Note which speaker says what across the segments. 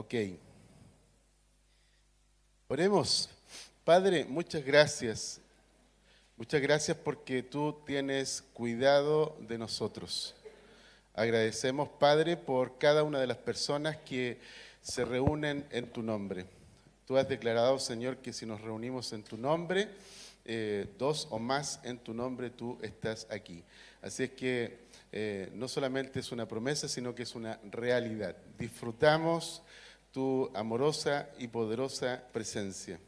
Speaker 1: Ok. Oremos. Padre, muchas gracias. Muchas gracias porque tú tienes cuidado de nosotros. Agradecemos, Padre, por cada una de las personas que se reúnen en tu nombre. Tú has declarado, Señor, que si nos reunimos en tu nombre, eh, dos o más en tu nombre, tú estás aquí. Así es que eh, no solamente es una promesa, sino que es una realidad. Disfrutamos tu amorosa y poderosa presencia.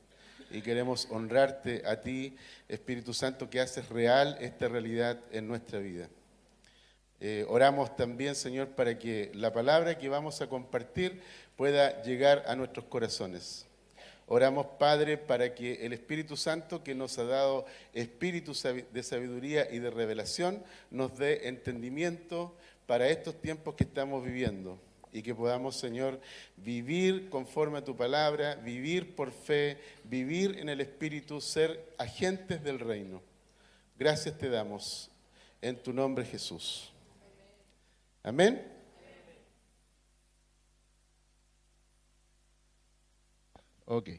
Speaker 1: Y queremos honrarte a ti, Espíritu Santo, que haces real esta realidad en nuestra vida. Eh, oramos también, Señor, para que la palabra que vamos a compartir pueda llegar a nuestros corazones. Oramos, Padre, para que el Espíritu Santo que nos ha dado espíritu de sabiduría y de revelación nos dé entendimiento para estos tiempos que estamos viviendo y que podamos, Señor, vivir conforme a tu palabra, vivir por fe, vivir en el Espíritu, ser agentes del reino. Gracias te damos en tu nombre Jesús. Amén. Ok.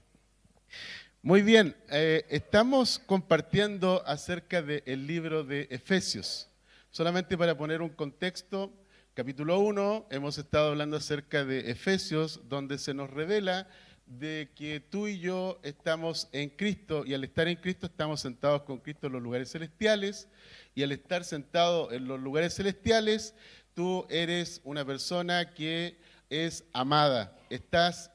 Speaker 1: Muy bien, eh, estamos compartiendo acerca del libro de Efesios. Solamente para poner un contexto, capítulo 1, hemos estado hablando acerca de Efesios, donde se nos revela de que tú y yo estamos en Cristo y al estar en Cristo estamos sentados con Cristo en los lugares celestiales y al estar sentado en los lugares celestiales, tú eres una persona que es amada, estás,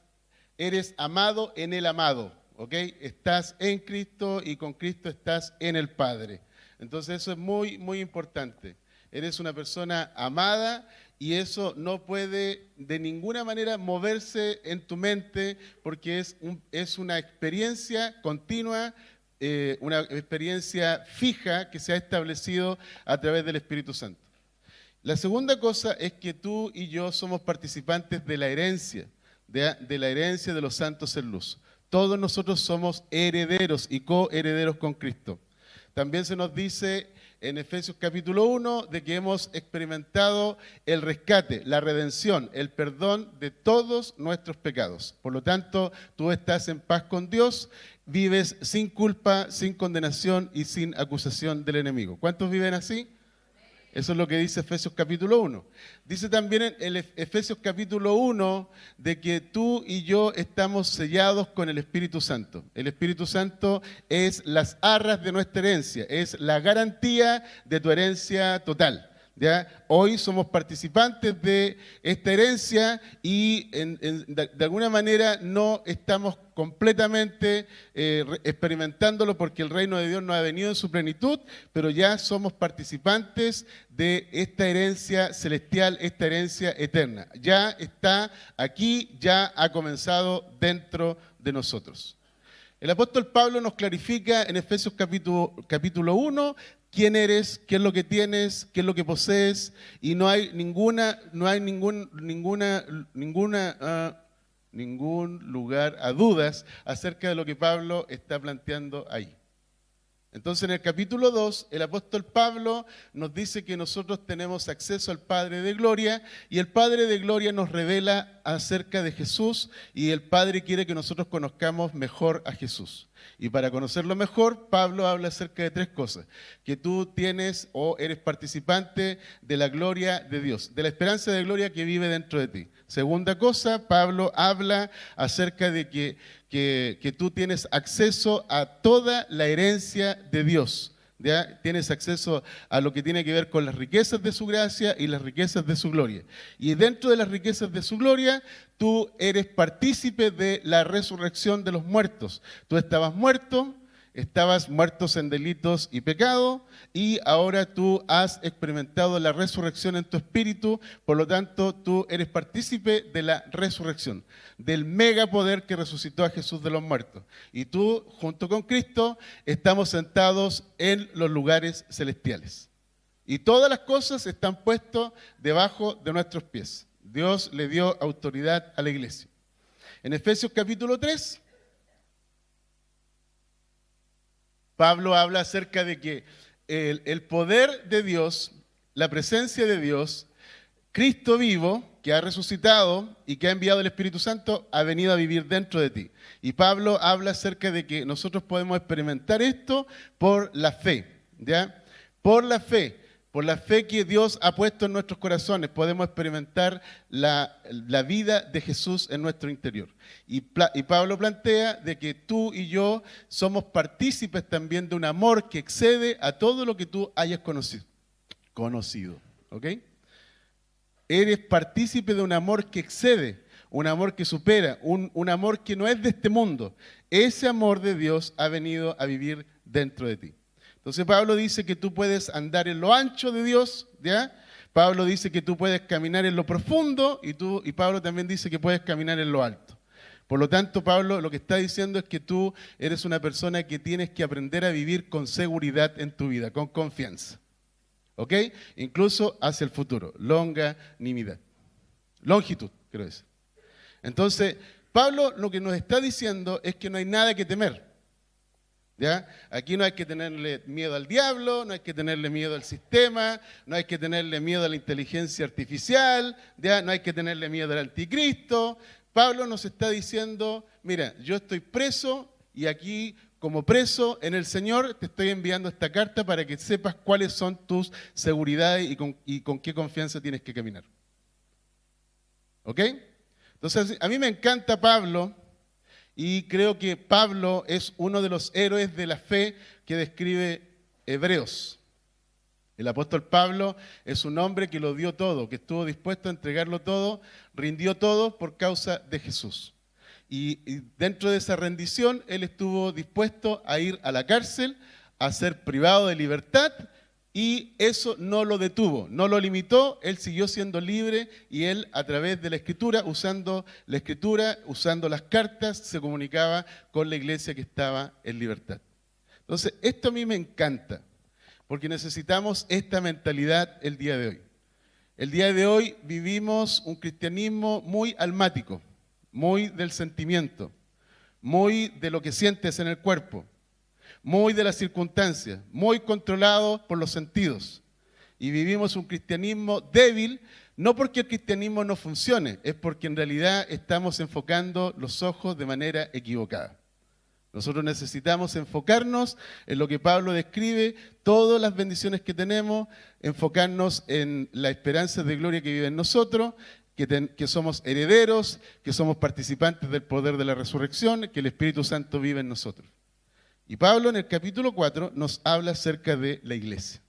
Speaker 1: eres amado en el amado, ¿ok? Estás en Cristo y con Cristo estás en el Padre. Entonces eso es muy, muy importante eres una persona amada y eso no puede de ninguna manera moverse en tu mente porque es, es una experiencia continua, eh, una experiencia fija que se ha establecido a través del Espíritu Santo. La segunda cosa es que tú y yo somos participantes de la herencia, de, de la herencia de los santos en luz. Todos nosotros somos herederos y coherederos con Cristo. También se nos dice en Efesios capítulo 1 de que hemos experimentado el rescate, la redención, el perdón de todos nuestros pecados. Por lo tanto, tú estás en paz con Dios, vives sin culpa, sin condenación y sin acusación del enemigo. ¿Cuántos viven así? Eso es lo que dice Efesios capítulo 1. Dice también en el Efesios capítulo 1 de que tú y yo estamos sellados con el Espíritu Santo. El Espíritu Santo es las arras de nuestra herencia, es la garantía de tu herencia total. Hoy somos participantes de esta herencia y de, alguna manera no estamos completamente eh, experimentándolo porque el reino de Dios no ha venido en su plenitud, pero ya somos participantes de esta herencia celestial, esta herencia eterna. Ya está aquí, ya ha comenzado dentro de nosotros. El apóstol Pablo nos clarifica en Efesios capítulo, capítulo 1 quién eres, qué es lo que tienes, qué es lo que posees, y no hay ninguna, no hay ningún, ninguna, ninguna, ah, ningún lugar a dudas acerca de lo que Pablo está planteando ahí. Entonces en el capítulo 2, el apóstol Pablo nos dice que nosotros tenemos acceso al Padre de Gloria y el Padre de Gloria nos revela acerca de Jesús y el Padre quiere que nosotros conozcamos mejor a Jesús. Y para conocerlo mejor, Pablo habla acerca de tres cosas. Que tú tienes o eres participante de la gloria de Dios, de la esperanza de gloria que vive dentro de ti. Segunda cosa, Pablo habla acerca de que, que, tú tienes acceso a toda la herencia de Dios. ¿Ya? Tienes acceso a lo que tiene que ver con las riquezas de su gracia y las riquezas de su gloria. Y dentro de las riquezas de su gloria, tú eres partícipe de la resurrección de los muertos. Tú estabas muerto, estabas muertos en delitos y pecado y ahora tú has experimentado la resurrección en tu espíritu, por lo tanto tú eres partícipe de la resurrección, del megapoder que resucitó a Jesús de los muertos. Y tú, junto con Cristo, estamos sentados en los lugares celestiales. Y todas las cosas están puestas debajo de nuestros pies. Dios le dio autoridad a la iglesia. En Efesios capítulo 3, Pablo habla acerca de que el, poder de Dios, la presencia de Dios, Cristo vivo, que ha resucitado y que ha enviado el Espíritu Santo ha venido a vivir dentro de ti. Y Pablo habla acerca de que nosotros podemos experimentar esto por la fe, ¿ya? Por la fe. Por la fe que Dios ha puesto en nuestros corazones, podemos experimentar la, vida de Jesús en nuestro interior. Y, Pablo plantea de que tú y yo somos partícipes también de un amor que excede a todo lo que tú hayas conocido. Conocido, ¿ok? Eres partícipe de un amor que excede, un amor que supera, un amor que no es de este mundo. Ese amor de Dios ha venido a vivir dentro de ti. Entonces Pablo dice que tú puedes andar en lo ancho de Dios, ¿ya? Pablo dice que tú puedes caminar en lo profundo y, tú, y Pablo también dice que puedes caminar en lo alto. Por lo tanto, Pablo lo que está diciendo es que tú eres una persona que tienes que aprender a vivir con seguridad en tu vida, con confianza. ¿Ok? Incluso hacia el futuro. Longanimidad. Longitud, creo decir. Entonces, Pablo lo que nos está diciendo es que no hay nada que temer. ¿Ya? Aquí no hay que tenerle miedo al diablo, no hay que tenerle miedo al sistema, no hay que tenerle miedo a la inteligencia artificial, ¿ya? no hay que tenerle miedo al anticristo. Pablo nos está diciendo, mira, yo estoy preso y aquí como preso en el Señor te estoy enviando esta carta para que sepas cuáles son tus seguridades y con, y con qué confianza tienes que caminar. ¿Ok? Entonces, a mí me encanta Pablo y creo que Pablo es uno de los héroes de la fe que describe Hebreos. El apóstol Pablo es un hombre que lo dio todo, que estuvo dispuesto a entregarlo todo, rindió todo por causa de Jesús. Y, dentro de esa rendición, él estuvo dispuesto a ir a la cárcel, a ser privado de libertad y eso no lo detuvo, no lo limitó, él siguió siendo libre y él a través de la escritura, usando la escritura, usando las cartas, se comunicaba con la iglesia que estaba en libertad. Entonces, esto a mí me encanta, porque necesitamos esta mentalidad el día de hoy. El día de hoy vivimos un cristianismo muy almático, muy del sentimiento, muy de lo que sientes en el cuerpo muy de las circunstancias, muy controlado por los sentidos. Y vivimos un cristianismo débil, no porque el cristianismo no funcione, es porque en realidad estamos enfocando los ojos de manera equivocada. Nosotros necesitamos enfocarnos en lo que Pablo describe, todas las bendiciones que tenemos, enfocarnos en la esperanza de gloria que vive en nosotros, que, que, somos herederos, que somos participantes del poder de la resurrección, que el Espíritu Santo vive en nosotros. Y Pablo en el capítulo 4 nos habla acerca de la iglesia.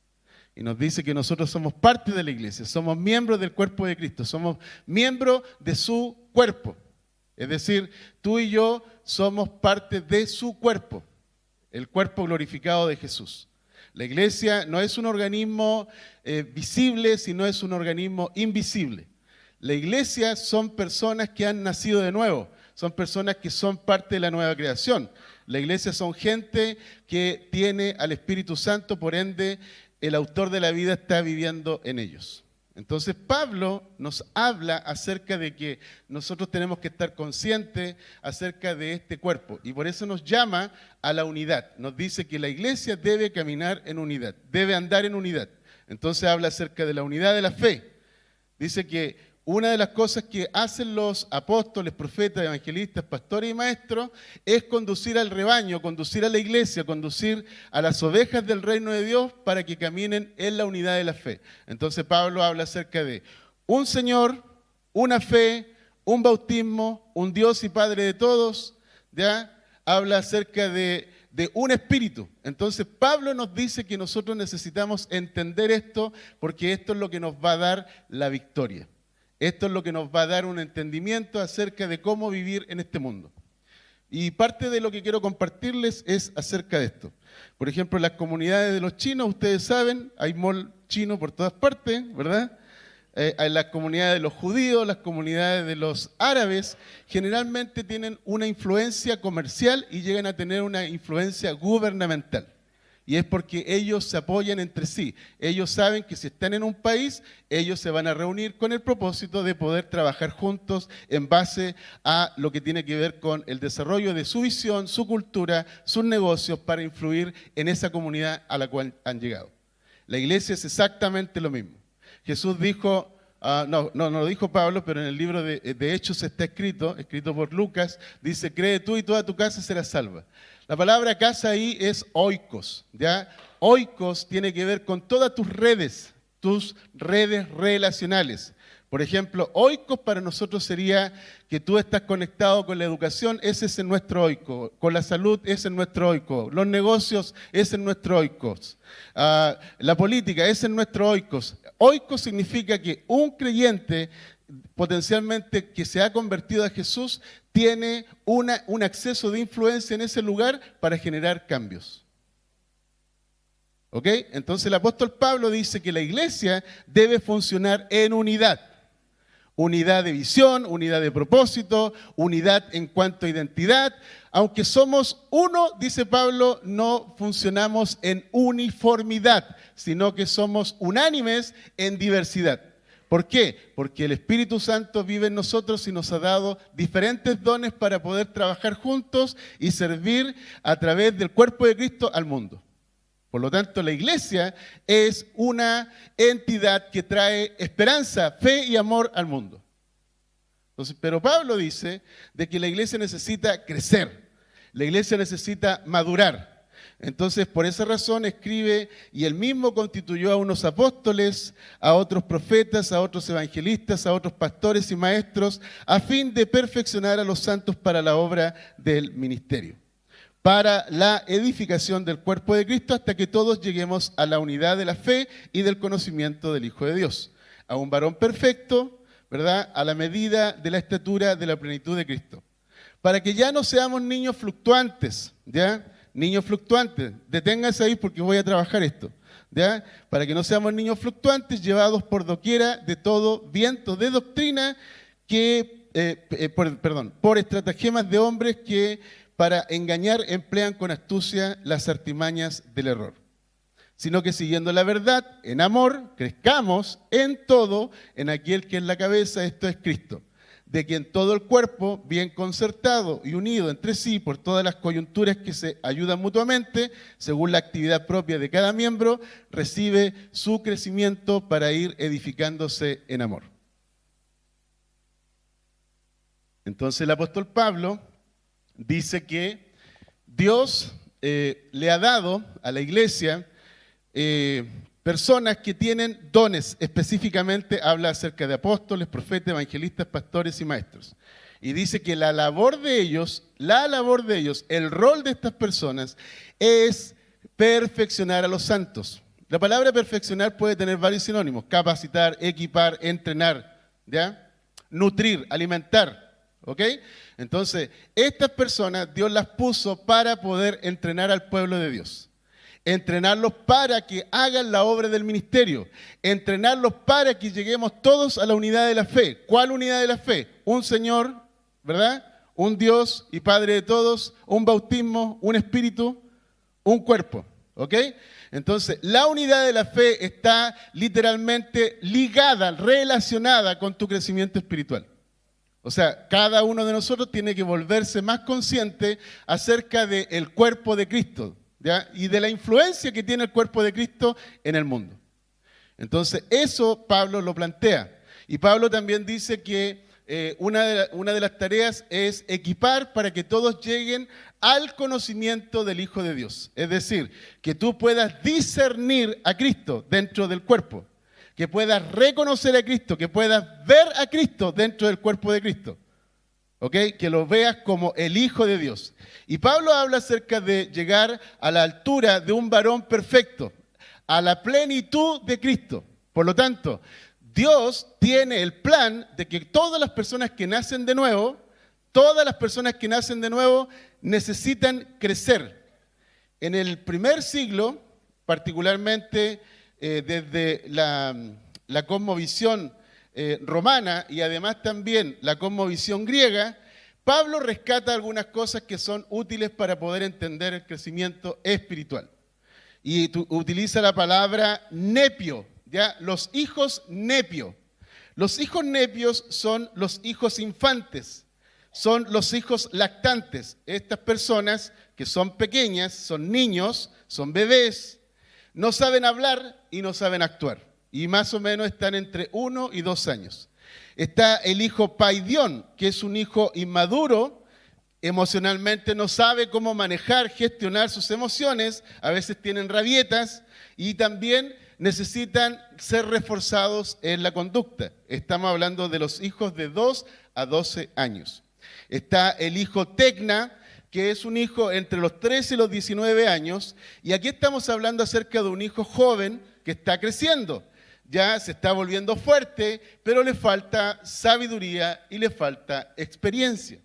Speaker 1: Y nos dice que nosotros somos parte de la iglesia, somos miembros del cuerpo de Cristo, somos miembros de su cuerpo. Es decir, tú y yo somos parte de su cuerpo, el cuerpo glorificado de Jesús. La iglesia no es un organismo eh, visible, sino es un organismo invisible. La iglesia son personas que han nacido de nuevo, son personas que son parte de la nueva creación. La iglesia son gente que tiene al Espíritu Santo, por ende el autor de la vida está viviendo en ellos. Entonces Pablo nos habla acerca de que nosotros tenemos que estar conscientes acerca de este cuerpo y por eso nos llama a la unidad. Nos dice que la iglesia debe caminar en unidad, debe andar en unidad. Entonces habla acerca de la unidad de la fe. Dice que una de las cosas que hacen los apóstoles, profetas, evangelistas, pastores y maestros es conducir al rebaño, conducir a la iglesia, conducir a las ovejas del reino de Dios para que caminen en la unidad de la fe. Entonces Pablo habla acerca de un Señor, una fe, un bautismo, un Dios y Padre de todos, ¿ya? Habla acerca de, de un espíritu. Entonces Pablo nos dice que nosotros necesitamos entender esto porque esto es lo que nos va a dar la victoria. Esto es lo que nos va a dar un entendimiento acerca de cómo vivir en este mundo. Y parte de lo que quiero compartirles es acerca de esto. Por ejemplo, en las comunidades de los chinos, ustedes saben, hay mall chino por todas partes, ¿verdad? Eh, en las comunidades de los judíos, las comunidades de los árabes, generalmente tienen una influencia comercial y llegan a tener una influencia gubernamental. Y es porque ellos se apoyan entre sí. Ellos saben que si están en un país, ellos se van a reunir con el propósito de poder trabajar juntos en base a lo que tiene que ver con el desarrollo de su visión, su cultura, sus negocios para influir en esa comunidad a la cual han llegado. La iglesia es exactamente lo mismo. Jesús dijo, ah, no, no, lo dijo Pablo, pero en el libro de, Hechos está escrito, escrito por Lucas, dice, cree tú y toda tu casa será salva. La palabra casa ahí es oikos, ¿ya? Oikos tiene que ver con todas tus redes, tus redes relacionales. Por ejemplo, oikos para nosotros sería que tú estás conectado con la educación, ese es nuestro oiko. Con la salud, ese es nuestro oiko. Los negocios, ese es nuestro oikos. Ah, la política, ese es nuestro oikos. Oikos significa que un creyente potencialmente que se ha convertido a Jesús tiene un acceso de influencia en ese lugar para generar cambios. ¿Ok? Entonces el apóstol Pablo dice que la iglesia debe funcionar en unidad. Unidad de visión, unidad de propósito, unidad en cuanto a identidad. Aunque somos uno, dice Pablo, no funcionamos en uniformidad, sino que somos unánimes en diversidad. ¿Por qué? Porque el Espíritu Santo vive en nosotros y nos ha dado diferentes dones para poder trabajar juntos y servir a través del cuerpo de Cristo al mundo. Por lo tanto, la iglesia es una entidad que trae esperanza, fe y amor al mundo. Entonces, pero Pablo dice de que la iglesia necesita crecer, la iglesia necesita madurar. Entonces, por esa razón escribe, y él mismo constituyó a unos apóstoles, a otros profetas, a otros evangelistas, a otros pastores y maestros, a fin de perfeccionar a los santos para la obra del ministerio para la edificación del cuerpo de Cristo hasta que todos lleguemos a la unidad de la fe y del conocimiento del Hijo de Dios, a un varón perfecto, ¿verdad? A la medida de la estatura de la plenitud de Cristo. Para que ya no seamos niños fluctuantes, ¿ya? Niños fluctuantes, deténganse ahí porque voy a trabajar esto. ¿Ya? Para que no seamos niños fluctuantes llevados por doquiera de todo viento de doctrina que, eh, eh, perdón, por estratagemas de hombres que para engañar emplean con astucia las artimañas del error, sino que siguiendo la verdad, en amor, crezcamos en todo en aquel que es la cabeza, esto es Cristo, de quien todo el cuerpo, bien concertado y unido entre sí por todas las coyunturas que se ayudan mutuamente, según la actividad propia de cada miembro, recibe su crecimiento para ir edificándose en amor. Entonces el apóstol Pablo dice que Dios eh, le ha dado a la iglesia eh, personas que tienen dones, específicamente habla acerca de apóstoles, profetas, evangelistas, pastores y maestros. Y dice que la labor de ellos, la labor de ellos, el rol de estas personas es perfeccionar a los santos. La palabra perfeccionar puede tener varios sinónimos, capacitar, equipar, entrenar, ¿ya? Nutrir, alimentar. ¿Ok? Entonces, estas personas Dios las puso para poder entrenar al pueblo de Dios. Entrenarlos para que hagan la obra del ministerio. Entrenarlos para que lleguemos todos a la unidad de la fe. ¿Cuál unidad de la fe? Un Señor, ¿verdad? Un Dios y Padre de todos, un bautismo, un espíritu, un cuerpo. ¿Ok? Entonces, la unidad de la fe está literalmente ligada, relacionada con tu crecimiento espiritual. O sea, cada uno de nosotros tiene que volverse más consciente acerca del cuerpo de Cristo y de la influencia que tiene el cuerpo de Cristo en el mundo. Entonces, eso Pablo lo plantea. Y Pablo también dice que eh, una, de una de las tareas es equipar para que todos lleguen al conocimiento del Hijo de Dios. Es decir, que tú puedas discernir a Cristo dentro del cuerpo que puedas reconocer a Cristo, que puedas ver a Cristo dentro del cuerpo de Cristo. ¿Ok? Que lo veas como el Hijo de Dios. Y Pablo habla acerca de llegar a la altura de un varón perfecto, a la plenitud de Cristo. Por lo tanto, Dios tiene el plan de que todas las personas que nacen de nuevo, todas las personas que nacen de nuevo necesitan crecer. En el primer siglo, particularmente eh, desde la, la cosmovisión eh, romana y además también la cosmovisión griega, Pablo rescata algunas cosas que son útiles para poder entender el crecimiento espiritual. Y utiliza la palabra nepio, ¿ya? Los hijos nepio. Los hijos nepios son los hijos infantes, son los hijos lactantes. Estas personas que son pequeñas, son niños, son bebés, no saben hablar y no saben actuar. Y más o menos están entre uno y dos años. Está el hijo paidión, que es un hijo inmaduro, emocionalmente no sabe cómo manejar, gestionar sus emociones, a veces tienen rabietas y también necesitan ser reforzados en la conducta. Estamos hablando de los hijos de 2 a 12 años. Está el hijo Tecna, que es un hijo entre los 13 y los 19 años, y aquí estamos hablando acerca de un hijo joven que está creciendo. Ya se está volviendo fuerte, pero le falta sabiduría y le falta experiencia.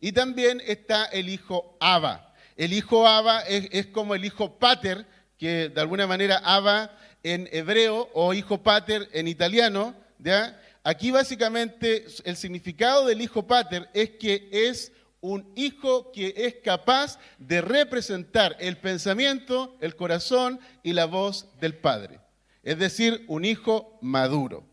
Speaker 1: Y también está el hijo Abba. El hijo Abba es, como el hijo pater, que de alguna manera Abba en hebreo o hijo pater en italiano. ¿ya? Aquí básicamente el significado del hijo pater es que es un hijo que es capaz de representar el pensamiento, el corazón y la voz del padre. Es decir, un hijo maduro.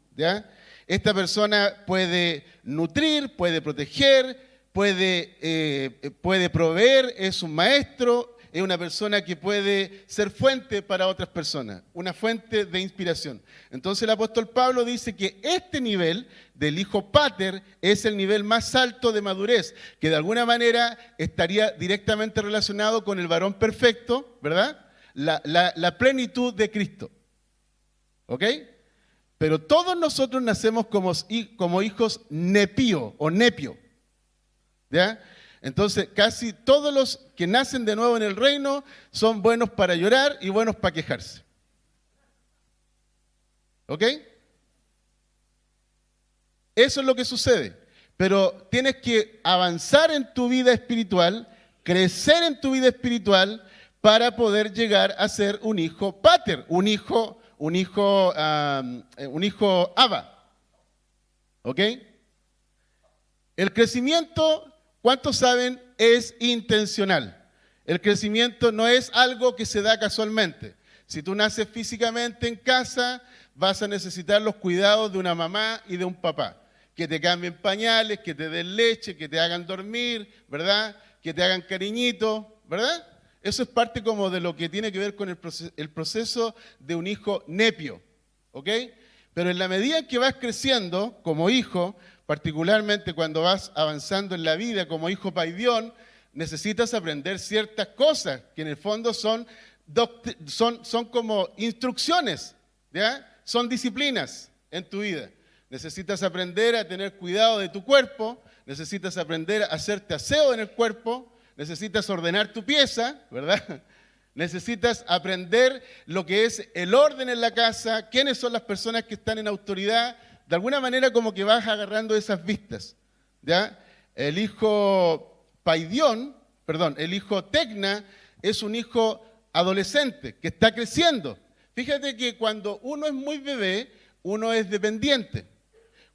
Speaker 1: Esta persona puede nutrir, puede proteger, puede, eh, puede proveer, es un maestro, es una persona que puede ser fuente para otras personas, una fuente de inspiración. Entonces el apóstol Pablo dice que este nivel del hijo pater es el nivel más alto de madurez, que de alguna manera estaría directamente relacionado con el varón perfecto, ¿verdad? La, plenitud de Cristo. ¿Ok? Pero todos nosotros nacemos como, hijos nepío o nepio. ¿Ya? Entonces, casi todos los que nacen de nuevo en el reino son buenos para llorar y buenos para quejarse. ¿Ok? Eso es lo que sucede. Pero tienes que avanzar en tu vida espiritual, crecer en tu vida espiritual para poder llegar a ser un hijo pater, un hijo, un hijo, eh, un hijo Abba. ¿Ok? El crecimiento ¿Cuántos saben? Es intencional. El crecimiento no es algo que se da casualmente. Si tú naces físicamente en casa, vas a necesitar los cuidados de una mamá y de un papá. Que te cambien pañales, que te den leche, que te hagan dormir, ¿verdad? Que te hagan cariñito, ¿verdad? Eso es parte como de lo que tiene que ver con el proceso, de un hijo nepio, ¿ok? Pero en la medida que vas creciendo como hijo, particularmente cuando vas avanzando en la vida como hijo paidión, necesitas aprender ciertas cosas que en el fondo son, son, son como instrucciones, ¿ya? son disciplinas en tu vida. Necesitas aprender a tener cuidado de tu cuerpo, necesitas aprender a hacerte aseo en el cuerpo, necesitas ordenar tu pieza, ¿verdad? Necesitas aprender lo que es el orden en la casa, quiénes son las personas que están en autoridad, de alguna manera como que vas agarrando esas vistas. ¿ya? El hijo Paidión, perdón, el hijo Tecna es un hijo adolescente que está creciendo. Fíjate que cuando uno es muy bebé, uno es dependiente.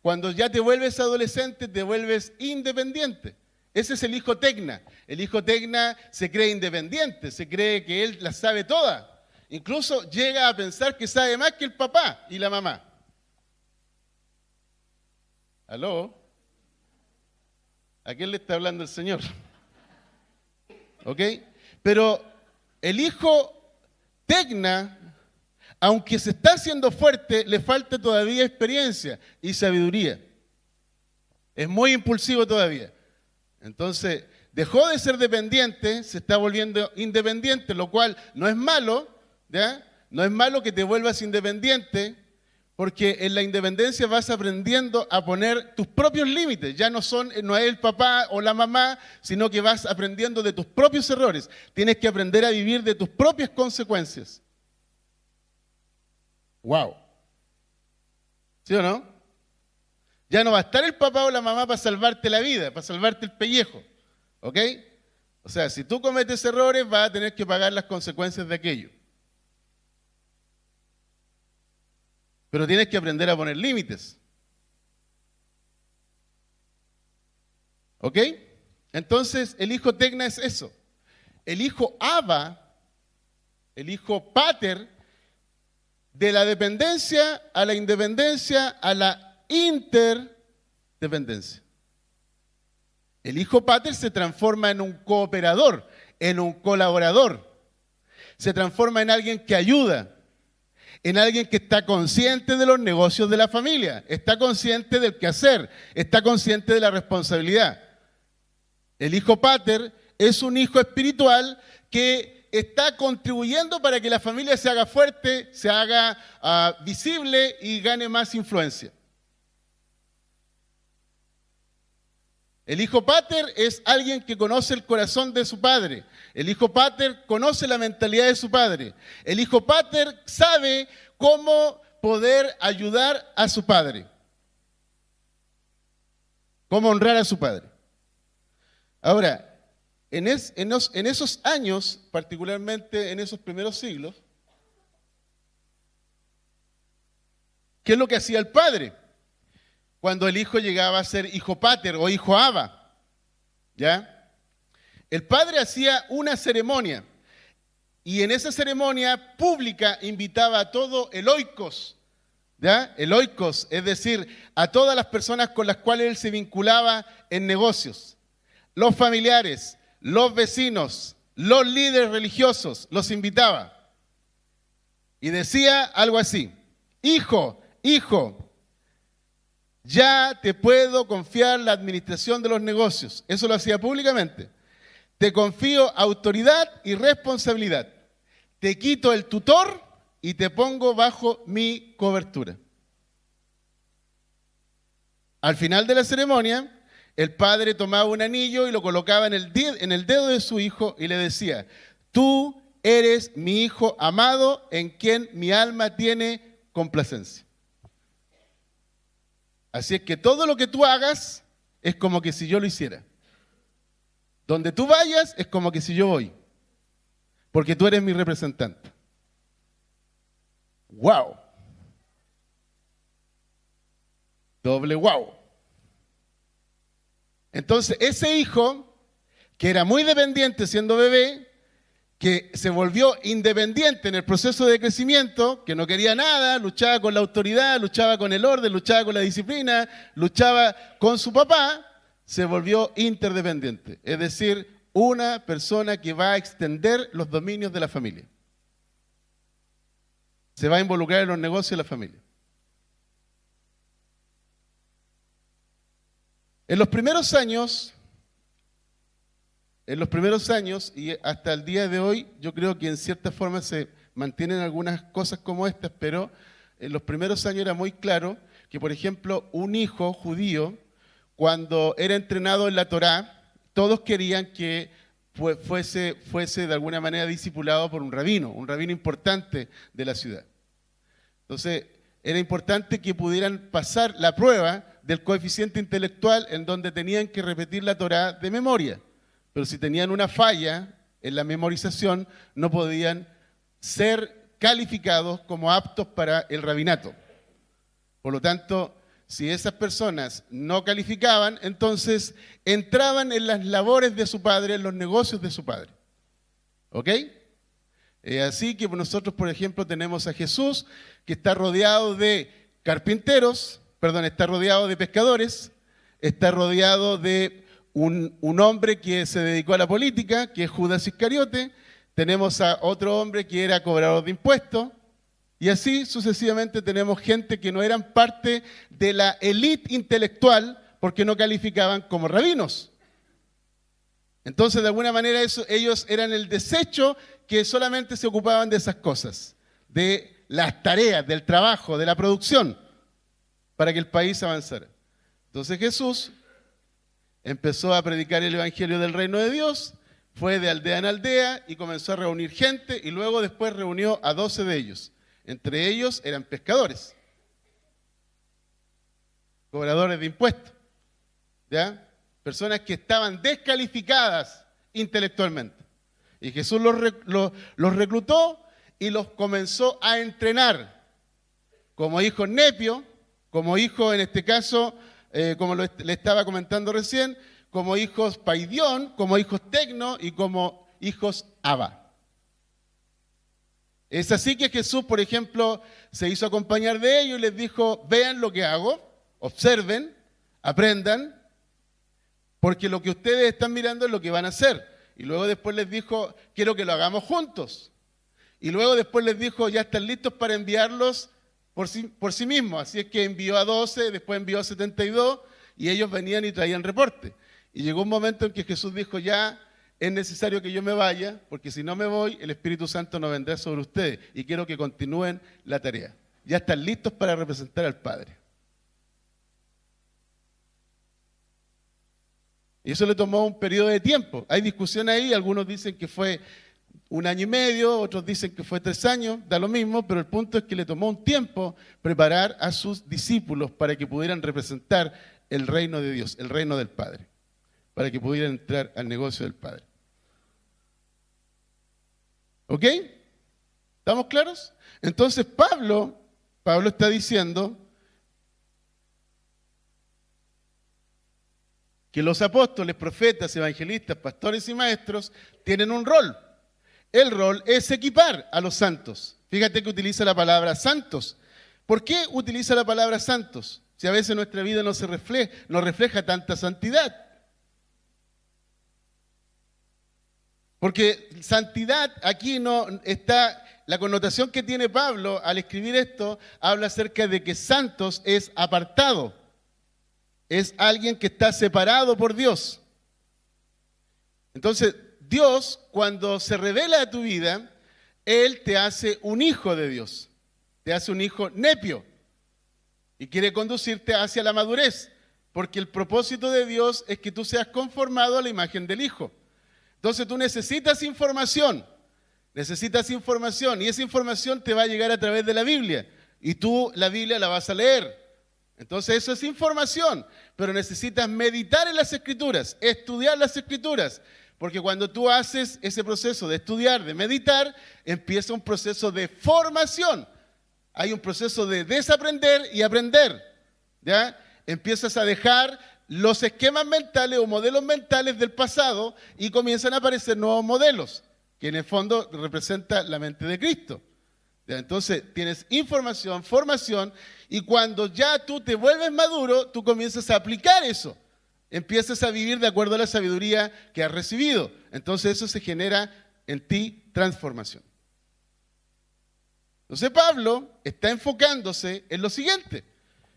Speaker 1: Cuando ya te vuelves adolescente, te vuelves independiente. Ese es el hijo Tecna. El hijo Tecna se cree independiente, se cree que él la sabe toda. Incluso llega a pensar que sabe más que el papá y la mamá. ¿Aló? ¿A quién le está hablando el Señor? ¿Ok? Pero el hijo Tecna, aunque se está haciendo fuerte, le falta todavía experiencia y sabiduría. Es muy impulsivo todavía. Entonces, dejó de ser dependiente, se está volviendo independiente, lo cual no es malo, ¿ya? No es malo que te vuelvas independiente, porque en la independencia vas aprendiendo a poner tus propios límites. Ya no, son, no es el papá o la mamá, sino que vas aprendiendo de tus propios errores. Tienes que aprender a vivir de tus propias consecuencias. ¡Wow! ¿Sí o no? Ya no va a estar el papá o la mamá para salvarte la vida, para salvarte el pellejo. ¿Ok? O sea, si tú cometes errores, vas a tener que pagar las consecuencias de aquello. Pero tienes que aprender a poner límites. ¿Ok? Entonces, el hijo Tecna es eso. El hijo Abba, el hijo Pater, de la dependencia a la independencia a la interdependencia. El hijo Pater se transforma en un cooperador, en un colaborador. Se transforma en alguien que ayuda, en alguien que está consciente de los negocios de la familia, está consciente del quehacer, está consciente de la responsabilidad. El hijo pater es un hijo espiritual que está contribuyendo para que la familia se haga fuerte, se haga ah, visible y gane más influencia. El hijo pater es alguien que conoce el corazón de su padre. El hijo pater conoce la mentalidad de su padre. El hijo pater sabe cómo poder ayudar a su padre. Cómo honrar a su padre. Ahora, en, en esos años, particularmente en esos primeros siglos, ¿qué es lo que hacía el padre? Cuando el hijo llegaba a ser hijo pater o hijo aba. ¿Ya? El padre hacía una ceremonia y en esa ceremonia pública invitaba a todo el oikos, ¿ya? El oikos, es decir, a todas las personas con las cuales él se vinculaba en negocios. Los familiares, los vecinos, los líderes religiosos, los invitaba. Y decía algo así, hijo, hijo, ya te puedo confiar la administración de los negocios. Eso lo hacía públicamente. Te confío autoridad y responsabilidad. Te quito el tutor y te pongo bajo mi cobertura. Al final de la ceremonia, el padre tomaba un anillo y lo colocaba en el, en el dedo de su hijo y le decía, tú eres mi hijo amado en quien mi alma tiene complacencia. Así es que todo lo que tú hagas es como que si yo lo hiciera. Donde tú vayas es como que si yo voy. Porque tú eres mi representante. ¡Wow! Doble wow. Entonces, ese hijo, que era muy dependiente siendo bebé, que se volvió independiente en el proceso de crecimiento, que no quería nada, luchaba con la autoridad, luchaba con el orden, luchaba con la disciplina, luchaba con su papá, se volvió interdependiente. Es decir, una persona que va a extender los dominios de la familia. Se va a involucrar en los negocios de la familia. En los primeros años, en los primeros años y hasta el día de hoy, yo creo que en cierta forma se mantienen algunas cosas como estas, pero en los primeros años era muy claro que, por ejemplo, un hijo judío, cuando era entrenado en la Torá, todos querían que fuese, fuese de alguna manera discipulado por un rabino, un rabino importante de la ciudad. Entonces, era importante que pudieran pasar la prueba del coeficiente intelectual en donde tenían que repetir la Torá de memoria pero si tenían una falla en la memorización, no podían ser calificados como aptos para el rabinato. Por lo tanto, si esas personas no calificaban, entonces entraban en las labores de su padre, en los negocios de su padre. ¿Ok? así que nosotros, por ejemplo, tenemos a Jesús que está rodeado de carpinteros, perdón, está rodeado de pescadores, está rodeado de un, hombre que se dedicó a la política, que es Judas Iscariote, tenemos a otro hombre que era cobrador de impuestos, y así sucesivamente tenemos gente que no eran parte de la élite intelectual porque no calificaban como rabinos. Entonces, de alguna manera, ellos eran el desecho que solamente se ocupaban de esas cosas, de las tareas, del trabajo, de la producción, para que el país avanzara. Entonces Jesús empezó a predicar el Evangelio del Reino de Dios, fue de aldea en aldea y comenzó a reunir gente y luego después reunió a doce de ellos. Entre ellos eran pescadores, cobradores de impuestos, ¿ya? personas que estaban descalificadas intelectualmente. Y Jesús los, los reclutó y los comenzó a entrenar como hijos nepio, como hijos en este caso eh, como le estaba comentando recién, como hijos Paidión, como hijos Tecno y como hijos Abba. Es así que Jesús, por ejemplo, se hizo acompañar de ellos y les dijo, vean lo que hago, observen, aprendan, porque lo que ustedes están mirando es lo que van a hacer. Y luego después les dijo, quiero que lo hagamos juntos. y luego después les dijo, ya están listos para enviarlos por sí, por sí mismos. Así es que envió a 12, después envió a 72 y ellos venían y traían reporte. Y llegó un momento en que Jesús dijo, ya es necesario que yo me vaya, porque si no me voy, el Espíritu Santo no vendrá sobre ustedes y quiero que continúen la tarea. Ya están listos para representar al Padre. Y eso le tomó un periodo de tiempo. Hay discusión ahí, algunos dicen que fue un año y medio, otros dicen que fue tres años, da lo mismo, pero el punto es que le tomó un tiempo preparar a sus discípulos para que pudieran representar el reino de Dios, el reino del Padre, para que pudieran entrar al negocio del Padre. ¿Ok? ¿Estamos claros? Entonces Pablo, Pablo está diciendo que los apóstoles, profetas, evangelistas, pastores y maestros tienen un rol el rol es equipar a los santos. Fíjate que utiliza la palabra santos. ¿Por qué utiliza la palabra santos? Si a veces nuestra vida no se no refleja tanta santidad. Porque santidad aquí no está, la connotación que tiene Pablo al escribir esto habla acerca de que santos es apartado, es alguien que está separado por Dios. Entonces, Dios, cuando se revela a tu vida, Él te hace un hijo de Dios, te hace un hijo nepio y quiere conducirte hacia la madurez, porque el propósito de Dios es que tú seas conformado a la imagen del Hijo. Entonces tú necesitas información, necesitas información y esa información te va a llegar a través de la Biblia y tú la Biblia la vas a leer. Entonces eso es información, pero necesitas meditar en las escrituras, estudiar las escrituras porque cuando tú haces ese proceso de estudiar, de meditar, empieza un proceso de formación. Hay un proceso de desaprender y aprender. ¿Ya? Empiezas a dejar los esquemas mentales o modelos mentales del pasado y comienzan a aparecer nuevos modelos, que en el fondo representa la mente de Cristo. Entonces tienes información, formación, y cuando ya tú te vuelves maduro, tú comienzas a aplicar eso empiezas a vivir de acuerdo a la sabiduría que has recibido. Entonces eso se genera en ti transformación. Entonces Pablo está enfocándose en lo siguiente.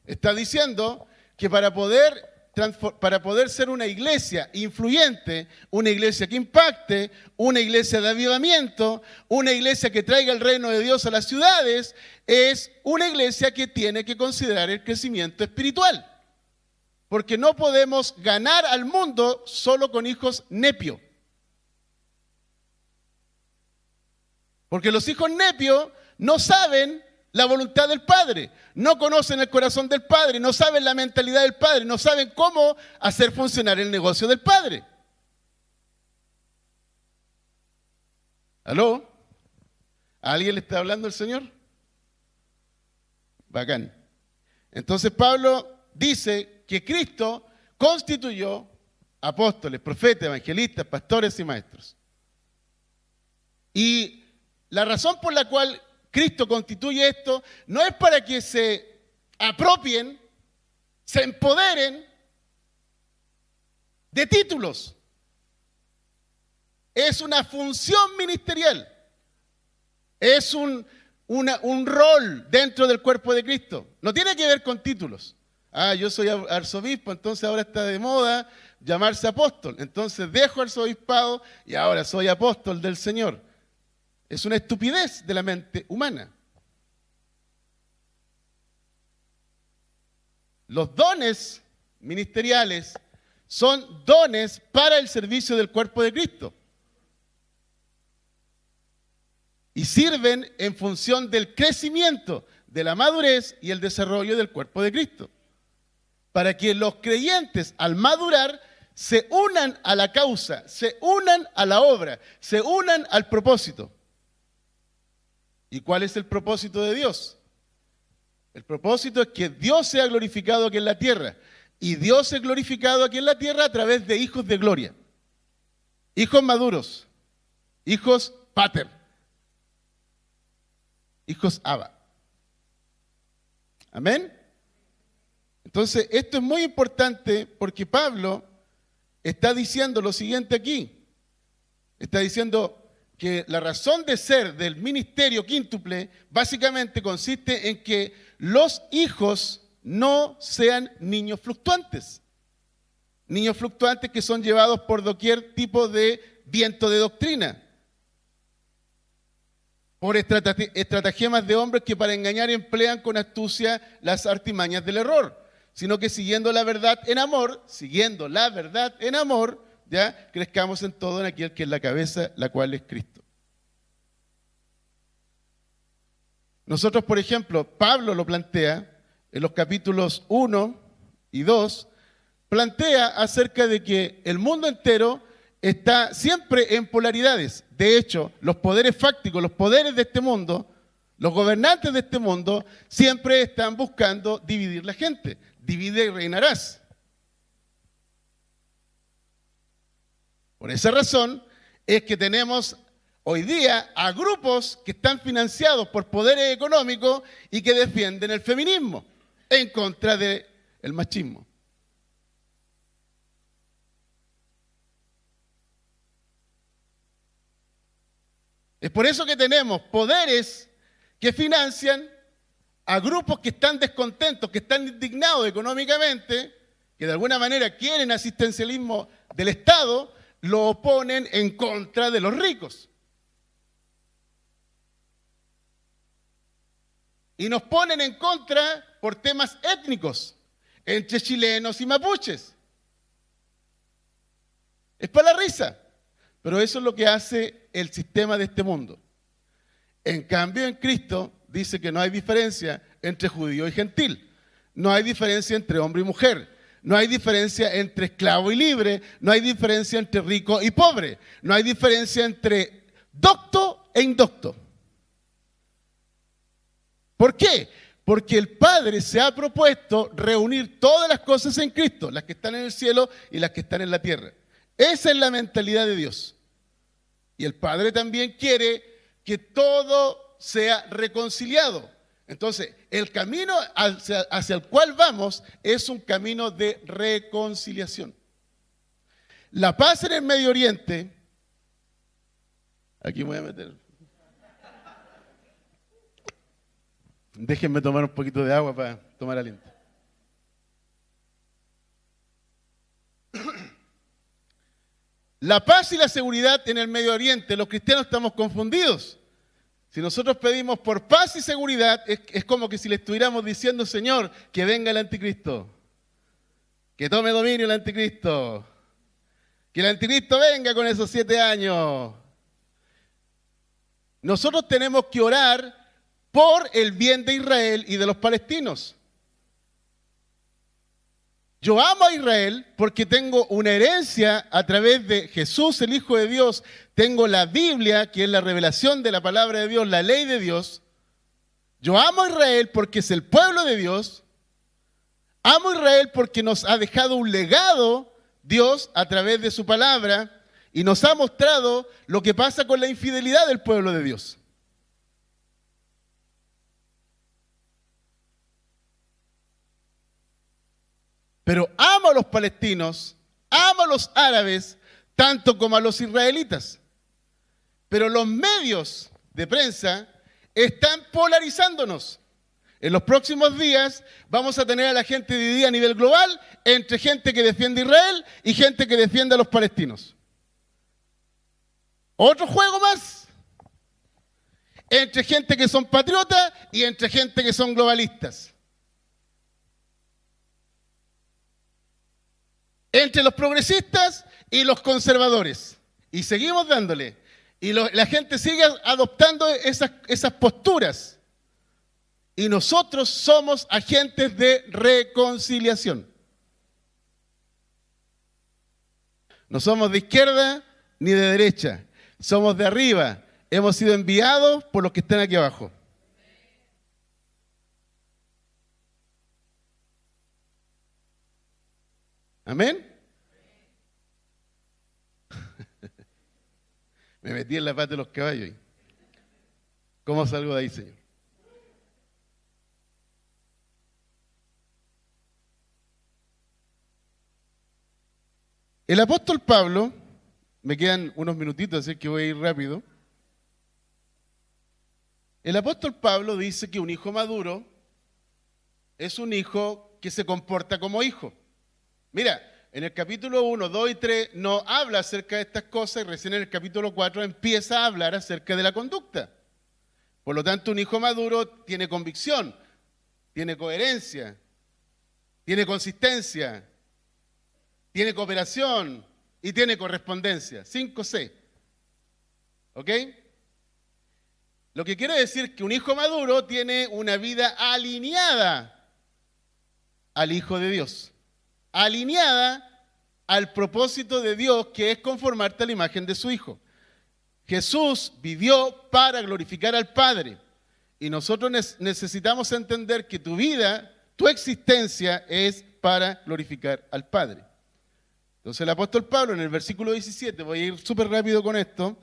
Speaker 1: Está diciendo que para poder, para poder ser una iglesia influyente, una iglesia que impacte, una iglesia de avivamiento, una iglesia que traiga el reino de Dios a las ciudades, es una iglesia que tiene que considerar el crecimiento espiritual. Porque no podemos ganar al mundo solo con hijos nepio. Porque los hijos nepios no saben la voluntad del Padre, no conocen el corazón del Padre, no saben la mentalidad del Padre, no saben cómo hacer funcionar el negocio del Padre. ¿Aló? ¿A alguien le está hablando el Señor? Bacán. Entonces Pablo dice que Cristo constituyó apóstoles, profetas, evangelistas, pastores y maestros. Y la razón por la cual Cristo constituye esto no es para que se apropien, se empoderen de títulos. Es una función ministerial. Es un, un rol dentro del cuerpo de Cristo. No tiene que ver con títulos. Ah, yo soy arzobispo, entonces ahora está de moda llamarse apóstol. Entonces dejo arzobispado y ahora soy apóstol del Señor. Es una estupidez de la mente humana. Los dones ministeriales son dones para el servicio del cuerpo de Cristo. Y sirven en función del crecimiento, de la madurez y el desarrollo del cuerpo de Cristo para que los creyentes al madurar se unan a la causa, se unan a la obra, se unan al propósito. ¿Y cuál es el propósito de Dios? El propósito es que Dios sea glorificado aquí en la tierra. Y Dios es glorificado aquí en la tierra a través de hijos de gloria. Hijos maduros. Hijos pater. Hijos Abba. Amén. Entonces, esto es muy importante porque Pablo está diciendo lo siguiente aquí. Está diciendo, que la razón de ser del ministerio quíntuple básicamente consiste en que los hijos no sean niños fluctuantes. Niños fluctuantes que son llevados por doquier tipo de viento de doctrina. Por estratagemas de hombres que para engañar emplean con astucia las artimañas del error. Sino que siguiendo la verdad en amor, siguiendo la verdad en amor, ya crezcamos en todo en aquel que es la cabeza, la cual es Cristo. Nosotros, por ejemplo, Pablo lo plantea en los capítulos 1 y 2, plantea acerca de que el mundo entero está siempre en polaridades. De hecho, los poderes fácticos, los poderes de este mundo, los gobernantes de este mundo, siempre están buscando dividir la gente. Divide y reinarás. Por esa razón es que tenemos hoy día a grupos que están financiados por poderes económicos y que defienden el feminismo en contra del machismo. Es por eso que tenemos poderes que financian a grupos que están descontentos, que están indignados económicamente, que de alguna manera quieren asistencialismo del Estado lo oponen en contra de los ricos. Y nos ponen en contra por temas étnicos entre chilenos y mapuches. Es para la risa, pero eso es lo que hace el sistema de este mundo. En cambio, en Cristo dice que no hay diferencia entre judío y gentil. No hay diferencia entre hombre y mujer. No hay diferencia entre esclavo y libre, no hay diferencia entre rico y pobre, no hay diferencia entre docto e indocto. ¿Por qué? Porque el Padre se ha propuesto reunir todas las cosas en Cristo, las que están en el cielo y las que están en la tierra. Esa es la mentalidad de Dios. Y el Padre también quiere que todo sea reconciliado. Entonces, el camino hacia, el cual vamos es un camino de reconciliación. La paz en el Medio Oriente, aquí voy a meter. Déjenme tomar un poquito de agua para tomar aliento. La paz y la seguridad en el Medio Oriente, los cristianos estamos confundidos. Si nosotros pedimos por paz y seguridad, es, como que si le estuviéramos diciendo, Señor, que venga el anticristo, que tome dominio el anticristo, que el anticristo venga con esos siete años. Nosotros tenemos que orar por el bien de Israel y de los palestinos. Yo amo a Israel porque tengo una herencia a través de Jesús, el Hijo de Dios. Tengo la Biblia, que es la revelación de la palabra de Dios, la ley de Dios. Yo amo a Israel porque es el pueblo de Dios. Amo a Israel porque nos ha dejado un legado Dios a través de su palabra y nos ha mostrado lo que pasa con la infidelidad del pueblo de Dios. Pero amo a los palestinos, amo a los árabes, tanto como a los israelitas. Pero los medios de prensa están polarizándonos. En los próximos días vamos a tener a la gente dividida a nivel global entre gente que defiende a Israel y gente que defiende a los palestinos. Otro juego más. Entre gente que son patriotas y entre gente que son globalistas. Entre los progresistas y los conservadores. Y seguimos dándole. Y la gente sigue adoptando esas, posturas. Y nosotros somos agentes de reconciliación. No somos de izquierda ni de derecha. Somos de arriba. Hemos sido enviados por los que están aquí abajo. Amén. Me metí en la pata de los caballos. ¿Cómo salgo de ahí, Señor? El apóstol Pablo, me quedan unos minutitos, así que voy a ir rápido. El apóstol Pablo dice que un hijo maduro es un hijo que se comporta como hijo. Mira, en el capítulo 1, 2 y 3 no habla acerca de estas cosas y recién en el capítulo 4 empieza a hablar acerca de la conducta. Por lo tanto, un hijo maduro tiene convicción, tiene coherencia, tiene consistencia, tiene cooperación y tiene correspondencia. 5C. ¿Ok? Lo que quiere decir que un hijo maduro tiene una vida alineada al Hijo de Dios alineada al propósito de Dios, que es conformarte a la imagen de su Hijo. Jesús vivió para glorificar al Padre. Y nosotros necesitamos entender que tu vida, tu existencia es para glorificar al Padre. Entonces el apóstol Pablo en el versículo 17, voy a ir súper rápido con esto,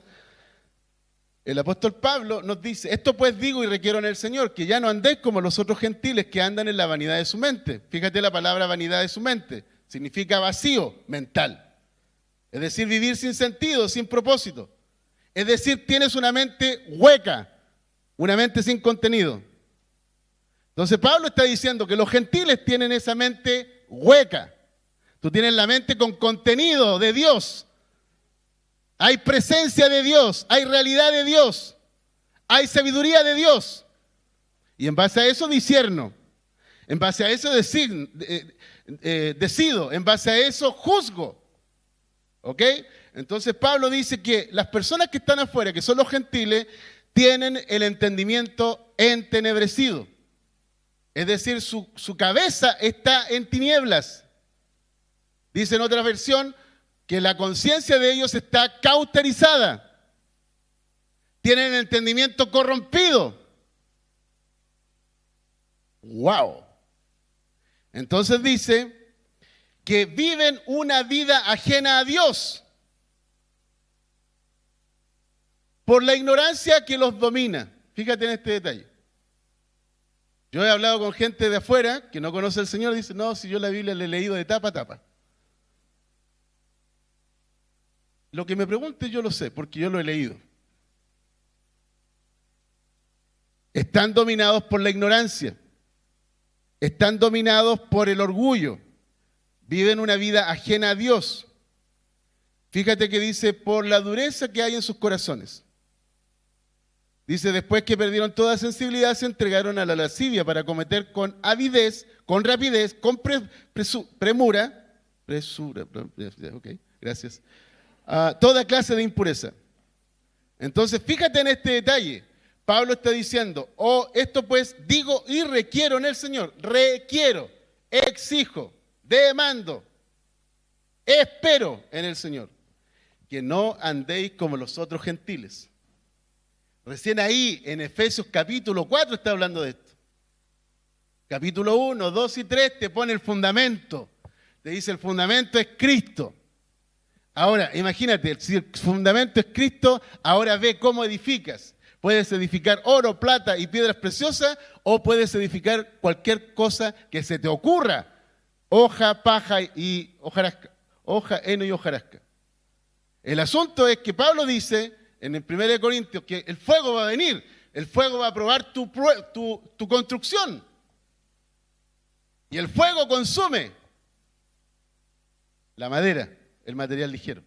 Speaker 1: el apóstol Pablo nos dice, esto pues digo y requiero en el Señor, que ya no andéis como los otros gentiles que andan en la vanidad de su mente. Fíjate la palabra vanidad de su mente, significa vacío mental. Es decir, vivir sin sentido, sin propósito. Es decir, tienes una mente hueca, una mente sin contenido. Entonces Pablo está diciendo que los gentiles tienen esa mente hueca. Tú tienes la mente con contenido de Dios, hay presencia de Dios, hay realidad de Dios, hay sabiduría de Dios. Y en base a eso disierno, en base a eso eh, eh, decido, en base a eso juzgo. ¿Ok? Entonces Pablo dice que las personas que están afuera, que son los gentiles, tienen el entendimiento entenebrecido. Es decir, su, su cabeza está en tinieblas. Dice en otra versión, que la conciencia de ellos está cauterizada. Tienen el entendimiento corrompido. ¡Wow! Entonces dice que viven una vida ajena a Dios por la ignorancia que los domina. Fíjate en este detalle. Yo he hablado con gente de afuera que no conoce al Señor dice, no, si yo la Biblia la he leído de tapa a tapa. Lo que me pregunte yo lo sé, porque yo lo he leído. Están dominados por la ignorancia. Están dominados por el orgullo. Viven una vida ajena a Dios. Fíjate que dice, por la dureza que hay en sus corazones. Dice, después que perdieron toda sensibilidad, se entregaron a la lascivia para cometer con avidez, con rapidez, con premura, presura, ok, gracias, toda clase de impureza. Entonces, fíjate en este detalle. Pablo está diciendo, oh, esto pues digo y requiero en el Señor, requiero, exijo, demando, espero en el Señor, que no andéis como los otros gentiles. Recién ahí, en Efesios capítulo 4 está hablando de esto. Capítulo 1, 2 y 3 te pone el fundamento. Te dice el fundamento es Cristo. Ahora, imagínate, si el fundamento es Cristo, ahora ve cómo edificas. Puedes edificar oro, plata y piedras preciosas o puedes edificar cualquier cosa que se te ocurra. Hoja, paja y hojarasca. Hoja, heno y hojarasca. El asunto es que Pablo dice en el 1 Corintios que el fuego va a venir, el fuego va a probar tu, tu construcción. Y el fuego consume la madera el material ligero.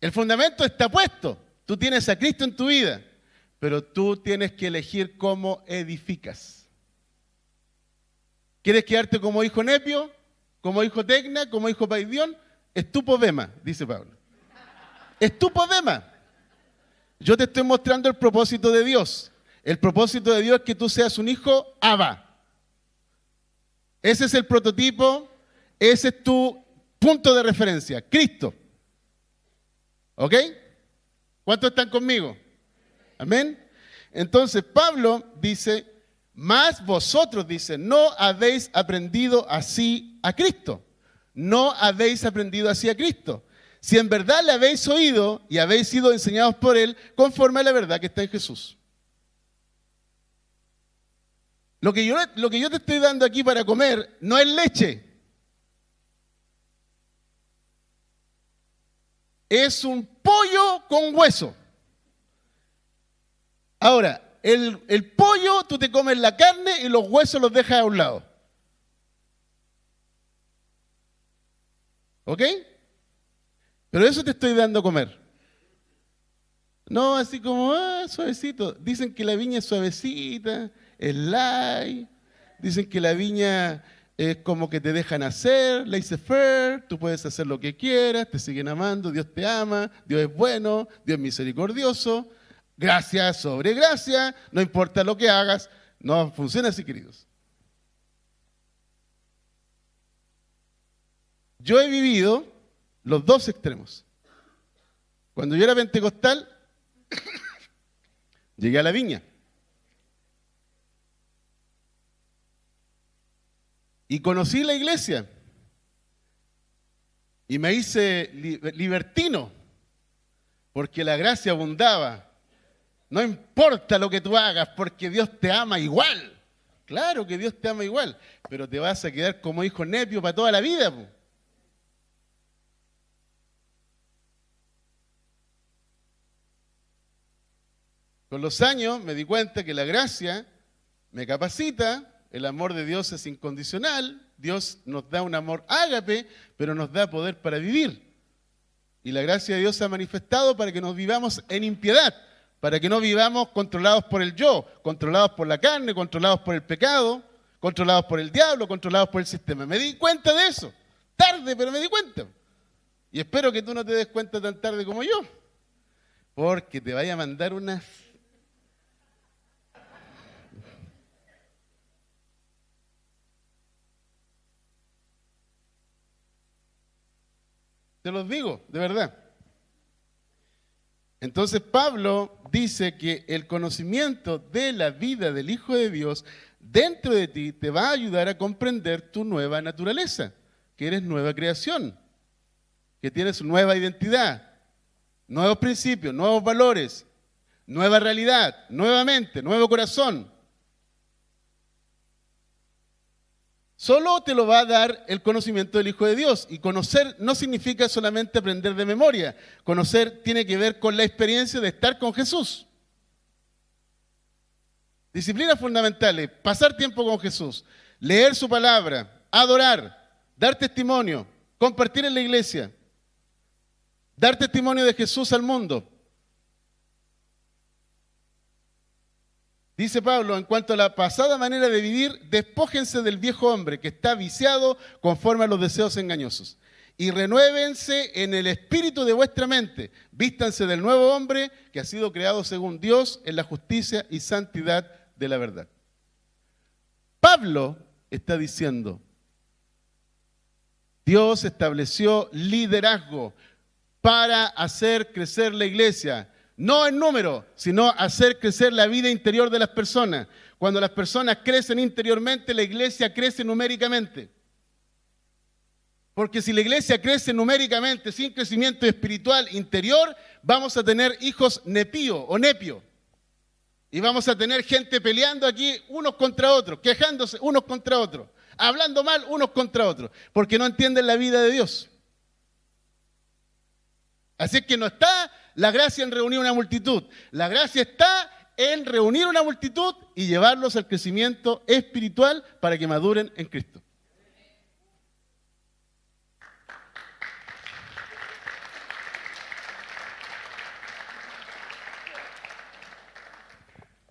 Speaker 1: El fundamento está puesto. Tú tienes a Cristo en tu vida, pero tú tienes que elegir cómo edificas. ¿Quieres quedarte como hijo Nepio, como hijo Tecna, como hijo Paidión? Es tu podema, dice Pablo. Es tu podema. Yo te estoy mostrando el propósito de Dios. El propósito de Dios es que tú seas un hijo Abba. Ese es el prototipo, ese es tu Punto de referencia, Cristo. ¿Ok? ¿Cuántos están conmigo? Amén. Entonces Pablo dice, más vosotros, dice, no habéis aprendido así a Cristo. No habéis aprendido así a Cristo. Si en verdad le habéis oído y habéis sido enseñados por Él conforme a la verdad que está en Jesús. Lo que yo, lo que yo te estoy dando aquí para comer no es leche. Es un pollo con hueso. Ahora, el, el pollo, tú te comes la carne y los huesos los dejas a un lado. ¿Ok? Pero eso te estoy dando a comer. No, así como, ah, suavecito. Dicen que la viña es suavecita, es light. Dicen que la viña es como que te dejan hacer, laissez faire, tú puedes hacer lo que quieras, te siguen amando, Dios te ama, Dios es bueno, Dios es misericordioso. Gracias sobre gracia, no importa lo que hagas, no funciona así, queridos. Yo he vivido los dos extremos. Cuando yo era pentecostal, llegué a la viña. Y conocí la iglesia. Y me hice libertino, porque la gracia abundaba. No importa lo que tú hagas, porque Dios te ama igual. Claro que Dios te ama igual, pero te vas a quedar como hijo nepio para toda la vida. Con los años me di cuenta que la gracia me capacita, el amor de Dios es incondicional, Dios nos da un amor ágape, pero nos da poder para vivir. Y la gracia de Dios se ha manifestado para que nos vivamos en impiedad, para que no vivamos controlados por el yo, controlados por la carne, controlados por el pecado, controlados por el diablo, controlados por el sistema. Me di cuenta de eso, tarde, pero me di cuenta. Y espero que tú no te des cuenta tan tarde como yo, porque te vaya a mandar una Te los digo, de verdad. Entonces Pablo dice que el conocimiento de la vida del Hijo de Dios dentro de ti te va a ayudar a comprender tu nueva naturaleza, que eres nueva creación, que tienes nueva identidad, nuevos principios, nuevos valores, nueva realidad, nuevamente, nuevo corazón. Solo te lo va a dar el conocimiento del Hijo de Dios. Y conocer no significa solamente aprender de memoria. Conocer tiene que ver con la experiencia de estar con Jesús. Disciplinas fundamentales, pasar tiempo con Jesús, leer su palabra, adorar, dar testimonio, compartir en la iglesia, dar testimonio de Jesús al mundo. Dice Pablo, en cuanto a la pasada manera de vivir, despójense del viejo hombre que está viciado conforme a los deseos engañosos. Y renuévense en el espíritu de vuestra mente. Vístanse del nuevo hombre que ha sido creado según Dios en la justicia y santidad de la verdad. Pablo está diciendo, Dios estableció liderazgo para hacer crecer la iglesia no en número, sino hacer crecer la vida interior de las personas. Cuando las personas crecen interiormente, la iglesia crece numéricamente. Porque si la iglesia crece numéricamente sin crecimiento espiritual interior, vamos a tener hijos nepío o nepio. Y vamos a tener gente peleando aquí unos contra otros, quejándose unos contra otros, hablando mal unos contra otros, porque no entienden la vida de Dios. Así que no está la gracia en reunir una multitud. La gracia está en reunir una multitud y llevarlos al crecimiento espiritual para que maduren en Cristo.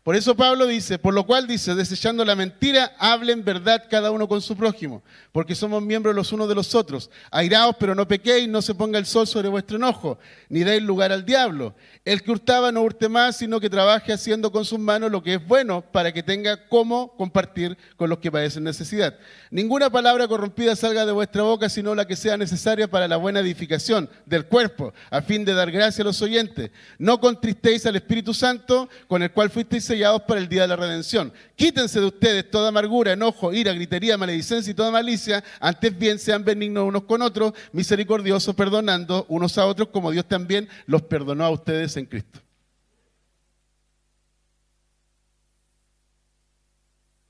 Speaker 1: Por eso Pablo dice, por lo cual dice, desechando la mentira, hablen verdad cada uno con su prójimo, porque somos miembros los unos de los otros. Airaos, pero no pequéis, no se ponga el sol sobre vuestro enojo, ni deis lugar al diablo. El que hurtaba no hurte más, sino que trabaje haciendo con sus manos lo que es bueno, para que tenga cómo compartir con los que padecen necesidad. Ninguna palabra corrompida salga de vuestra boca, sino la que sea necesaria para la buena edificación del cuerpo, a fin de dar gracia a los oyentes. No contristéis al Espíritu Santo, con el cual fuisteis para el día de la redención. Quítense de ustedes toda amargura, enojo, ira, gritería, maledicencia y toda malicia. Antes bien sean benignos unos con otros, misericordiosos, perdonando unos a otros como Dios también los perdonó a ustedes en Cristo.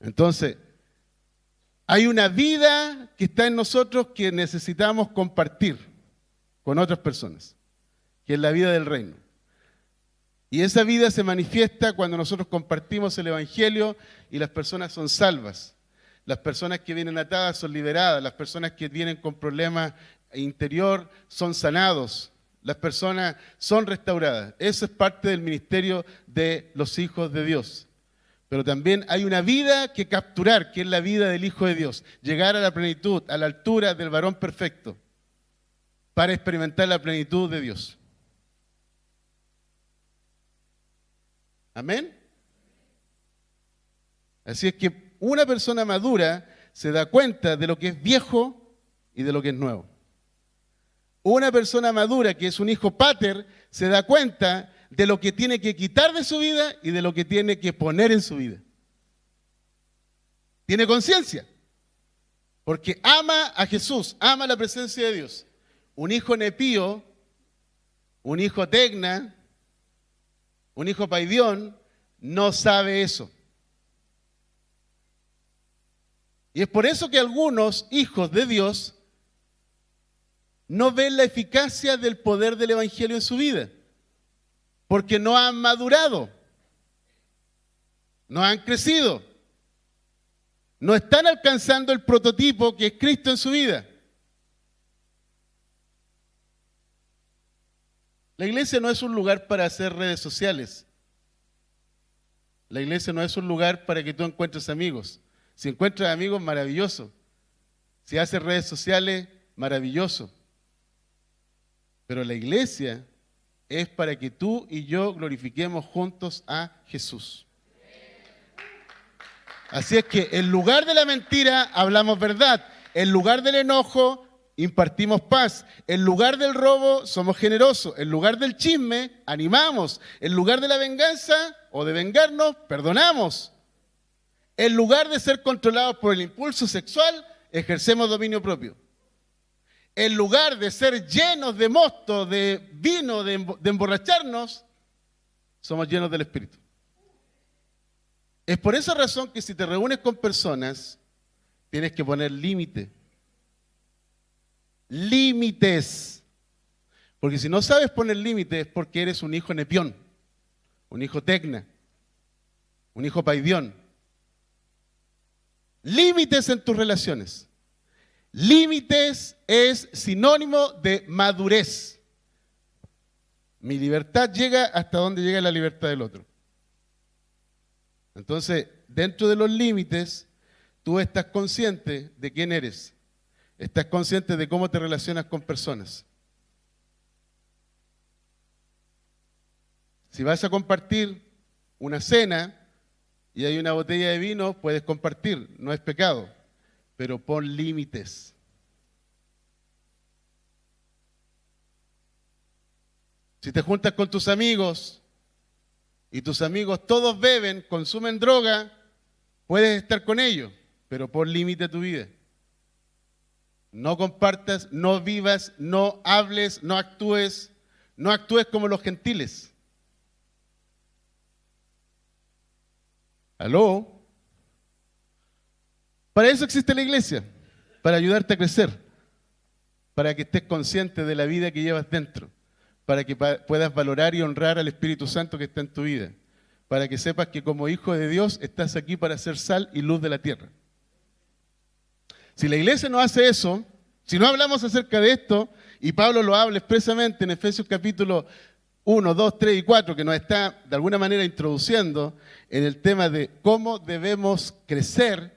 Speaker 1: Entonces, hay una vida que está en nosotros que necesitamos compartir con otras personas, que es la vida del reino. Y esa vida se manifiesta cuando nosotros compartimos el Evangelio y las personas son salvas. Las personas que vienen atadas son liberadas. Las personas que vienen con problemas interior son sanados. Las personas son restauradas. Eso es parte del ministerio de los hijos de Dios. Pero también hay una vida que capturar, que es la vida del Hijo de Dios. Llegar a la plenitud, a la altura del varón perfecto, para experimentar la plenitud de Dios. Amén. Así es que una persona madura se da cuenta de lo que es viejo y de lo que es nuevo. Una persona madura que es un hijo pater se da cuenta de lo que tiene que quitar de su vida y de lo que tiene que poner en su vida. Tiene conciencia, porque ama a Jesús, ama la presencia de Dios. Un hijo nepío, un hijo tecna, un hijo paidión, no sabe eso. Y es por eso que algunos hijos de Dios no ven la eficacia del poder del Evangelio en su vida porque no han madurado, no han crecido, no están alcanzando el prototipo que es Cristo en su vida. La iglesia no es un lugar para hacer redes sociales. La iglesia no es un lugar para que tú encuentres amigos. Si encuentras amigos, maravilloso. Si haces redes sociales, maravilloso. Pero la iglesia es para que tú y yo glorifiquemos juntos a Jesús. Así es que en lugar de la mentira hablamos verdad, en lugar del enojo impartimos paz, en lugar del robo somos generosos, en lugar del chisme animamos, en lugar de la venganza o de vengarnos perdonamos, en lugar de ser controlados por el impulso sexual ejercemos dominio propio. En lugar de ser llenos de mosto, de vino, de, emborracharnos, somos llenos del Espíritu. Es por esa razón que si te reúnes con personas, tienes que poner límite. Límites. Porque si no sabes poner límites es porque eres un hijo nepión, un hijo tecna, un hijo paidión. Límites en tus relaciones. Límites es sinónimo de madurez. Mi libertad llega hasta donde llega la libertad del otro. Entonces, dentro de los límites, tú estás consciente de quién eres. Estás consciente de cómo te relacionas con personas. Si vas a compartir una cena y hay una botella de vino, puedes compartir, no es pecado pero pon límites. Si te juntas con tus amigos y tus amigos todos beben, consumen droga, puedes estar con ellos, pero pon límite a tu vida. No compartas, no vivas, no hables, no actúes, no actúes como los gentiles. ¿Aló? Para eso existe la iglesia, para ayudarte a crecer, para que estés consciente de la vida que llevas dentro, para que puedas valorar y honrar al Espíritu Santo que está en tu vida, para que sepas que como hijo de Dios estás aquí para ser sal y luz de la tierra. Si la iglesia no hace eso, si no hablamos acerca de esto, y Pablo lo habla expresamente en Efesios capítulo 1, 2, 3 y 4, que nos está de alguna manera introduciendo en el tema de cómo debemos crecer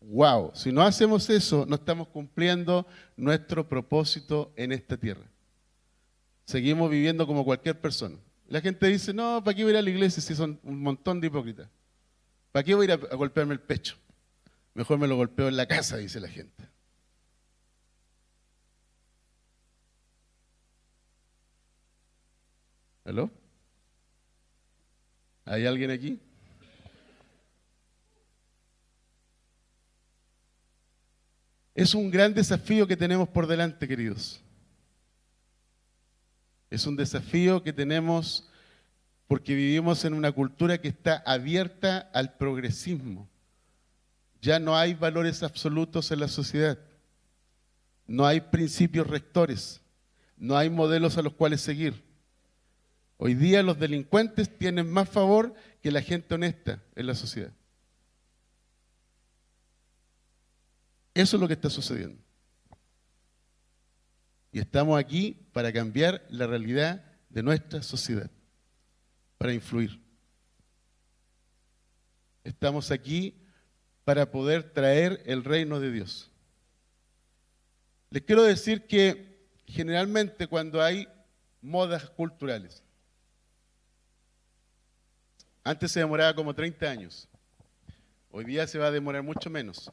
Speaker 1: wow, si no hacemos eso, no estamos cumpliendo nuestro propósito en esta tierra. Seguimos viviendo como cualquier persona. La gente dice, no, ¿para qué voy a ir a la iglesia si son un montón de hipócritas? ¿Para qué voy a ir a, golpearme el pecho? Mejor me lo golpeo en la casa, dice la gente. ¿Aló? ¿Hay alguien aquí? Es un gran desafío que tenemos por delante, queridos. Es un desafío que tenemos porque vivimos en una cultura que está abierta al progresismo. Ya no hay valores absolutos en la sociedad. No hay principios rectores. No hay modelos a los cuales seguir. Hoy día los delincuentes tienen más favor que la gente honesta en la sociedad. Eso es lo que está sucediendo. Y estamos aquí para cambiar la realidad de nuestra sociedad, para influir. Estamos aquí para poder traer el reino de Dios. Les quiero decir que generalmente cuando hay modas culturales, antes se demoraba como 30 años, hoy día se va a demorar mucho menos.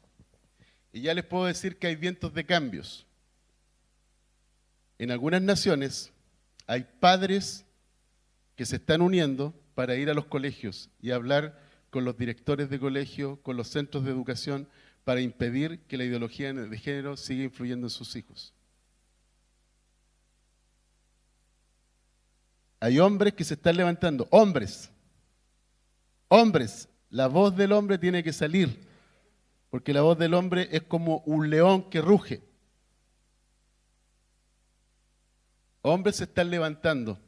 Speaker 1: Y ya les puedo decir que hay vientos de cambios. En algunas naciones hay padres que se están uniendo para ir a los colegios y hablar con los directores de colegio, con los centros de educación, para impedir que la ideología de género siga influyendo en sus hijos. Hay hombres que se están levantando, hombres, hombres, la voz del hombre tiene que salir, porque la voz del hombre es como un león que ruge. Hombres se están levantando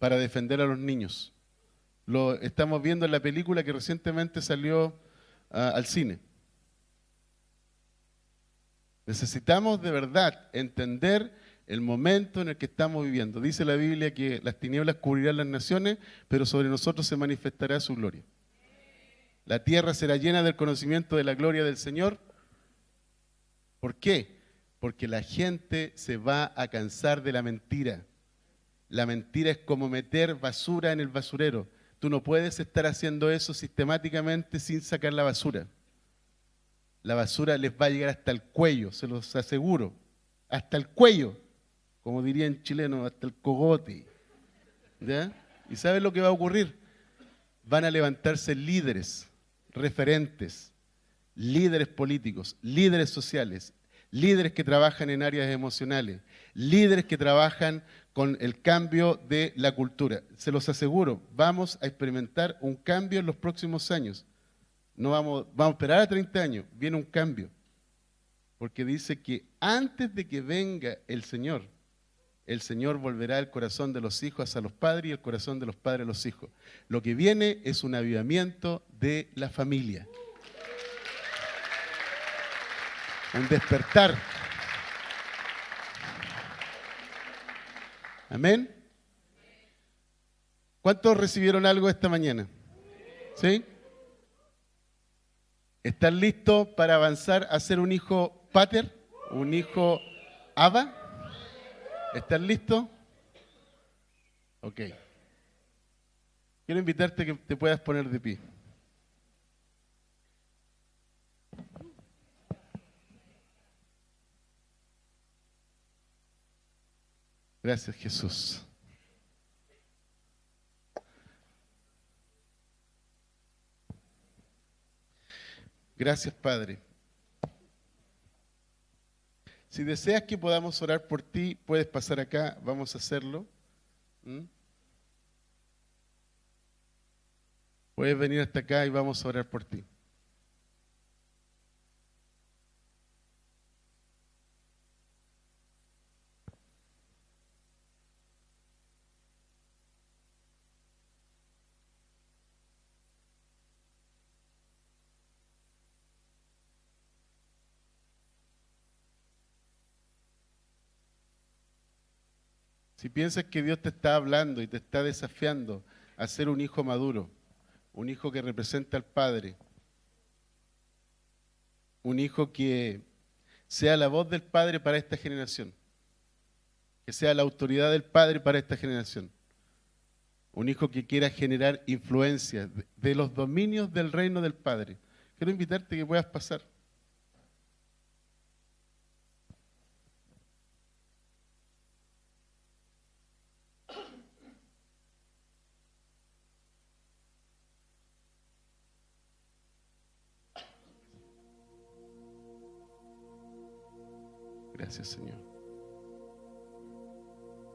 Speaker 1: para defender a los niños. Lo estamos viendo en la película que recientemente salió ah, al cine. Necesitamos de verdad entender el momento en el que estamos viviendo. Dice la Biblia que las tinieblas cubrirán las naciones, pero sobre nosotros se manifestará su gloria. La tierra será llena del conocimiento de la gloria del Señor. ¿Por qué? porque la gente se va a cansar de la mentira. La mentira es como meter basura en el basurero. Tú no puedes estar haciendo eso sistemáticamente sin sacar la basura. La basura les va a llegar hasta el cuello, se los aseguro. Hasta el cuello, como diría en chileno, hasta el cogote. ¿Ya? ¿Y sabes lo que va a ocurrir? Van a levantarse líderes, referentes, líderes políticos, líderes sociales, líderes que trabajan en áreas emocionales, líderes que trabajan con el cambio de la cultura. Se los aseguro, vamos a experimentar un cambio en los próximos años. No vamos, vamos a esperar a 30 años, viene un cambio. Porque dice que antes de que venga el Señor, el Señor volverá el corazón de los hijos hacia los padres y el corazón de los padres a los hijos. Lo que viene es un avivamiento de la familia. un despertar. Amén. ¿Cuántos recibieron algo esta mañana? ¿Sí? ¿Están listos para avanzar a ser un hijo pater? ¿Un hijo Abba? ¿Están listos? Ok. Quiero invitarte que te puedas poner de pie. Gracias Jesús. Gracias Padre. Si deseas que podamos orar por ti, puedes pasar acá, vamos a hacerlo. ¿Mm? Puedes venir hasta acá y vamos a orar por ti. Piensas que Dios te está hablando y te está desafiando a ser un hijo maduro, un hijo que representa al Padre, un hijo que sea la voz del Padre para esta generación, que sea la autoridad del Padre para esta generación, un hijo que quiera generar influencia de los dominios del reino del Padre. Quiero invitarte que puedas pasar.